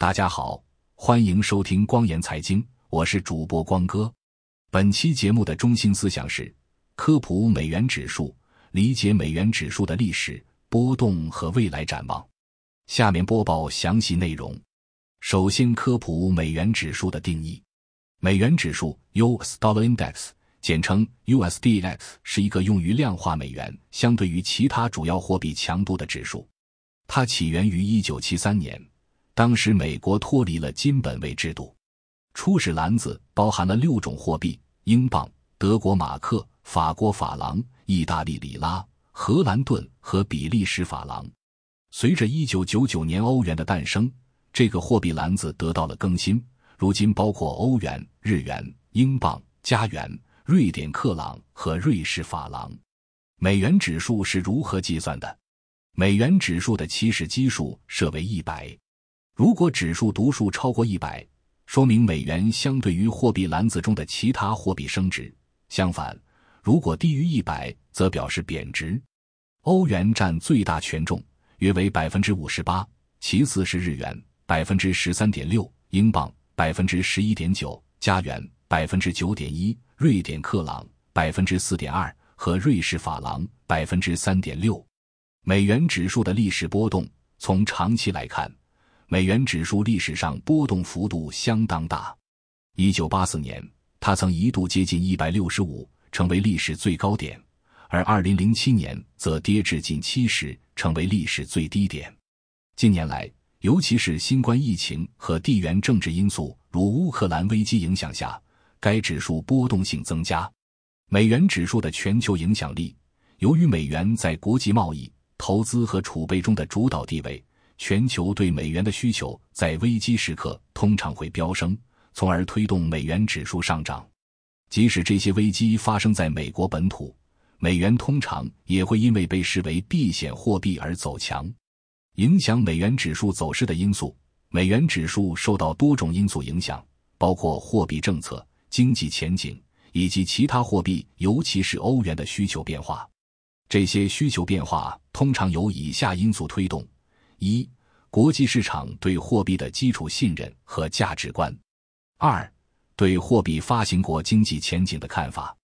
大家好，欢迎收听光言财经，我是主播光哥。本期节目的中心思想是科普美元指数，理解美元指数的历史波动和未来展望。下面播报详细内容。首先，科普美元指数的定义。美元指数 （U.S. Dollar Index） 简称 USDX，是一个用于量化美元相对于其他主要货币强度的指数。它起源于1973年。当时，美国脱离了金本位制度，初始篮子包含了六种货币：英镑、德国马克、法国法郎、意大利里拉、荷兰盾和比利时法郎。随着1999年欧元的诞生，这个货币篮子得到了更新，如今包括欧元、日元、英镑、加元、瑞典克朗和瑞士法郎。美元指数是如何计算的？美元指数的起始基数设为一百。如果指数读数超过一百，说明美元相对于货币篮子中的其他货币升值；相反，如果低于一百，则表示贬值。欧元占最大权重，约为百分之五十八，其次是日元百分之十三点六，英镑百分之十一点九，加元百分之九点一，瑞典克朗百分之四点二和瑞士法郎百分之三点六。美元指数的历史波动，从长期来看。美元指数历史上波动幅度相当大。一九八四年，它曾一度接近一百六十五，成为历史最高点；而二零零七年则跌至近七十，成为历史最低点。近年来，尤其是新冠疫情和地缘政治因素如乌克兰危机影响下，该指数波动性增加。美元指数的全球影响力，由于美元在国际贸易、投资和储备中的主导地位。全球对美元的需求在危机时刻通常会飙升，从而推动美元指数上涨。即使这些危机发生在美国本土，美元通常也会因为被视为避险货币而走强。影响美元指数走势的因素，美元指数受到多种因素影响，包括货币政策、经济前景以及其他货币，尤其是欧元的需求变化。这些需求变化通常由以下因素推动。一、国际市场对货币的基础信任和价值观；二、对货币发行国经济前景的看法；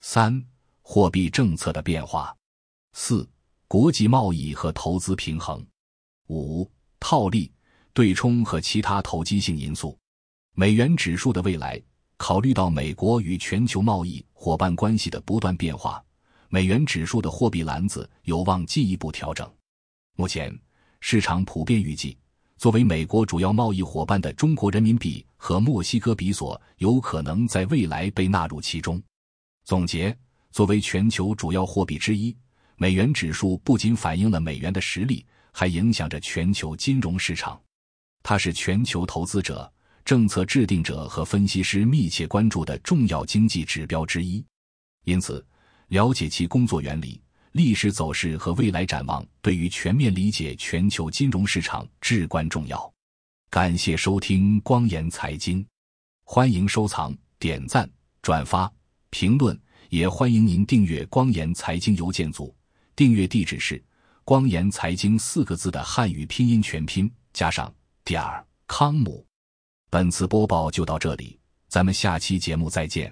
三、货币政策的变化；四、国际贸易和投资平衡；五、套利、对冲和其他投机性因素。美元指数的未来，考虑到美国与全球贸易伙伴关系的不断变化，美元指数的货币篮子有望进一步调整。目前。市场普遍预计，作为美国主要贸易伙伴的中国人民币和墨西哥比索有可能在未来被纳入其中。总结：作为全球主要货币之一，美元指数不仅反映了美元的实力，还影响着全球金融市场。它是全球投资者、政策制定者和分析师密切关注的重要经济指标之一。因此，了解其工作原理。历史走势和未来展望对于全面理解全球金融市场至关重要。感谢收听光言财经，欢迎收藏、点赞、转发、评论，也欢迎您订阅光言财经邮件组。订阅地址是“光言财经”四个字的汉语拼音全拼加上点儿康姆。本次播报就到这里，咱们下期节目再见。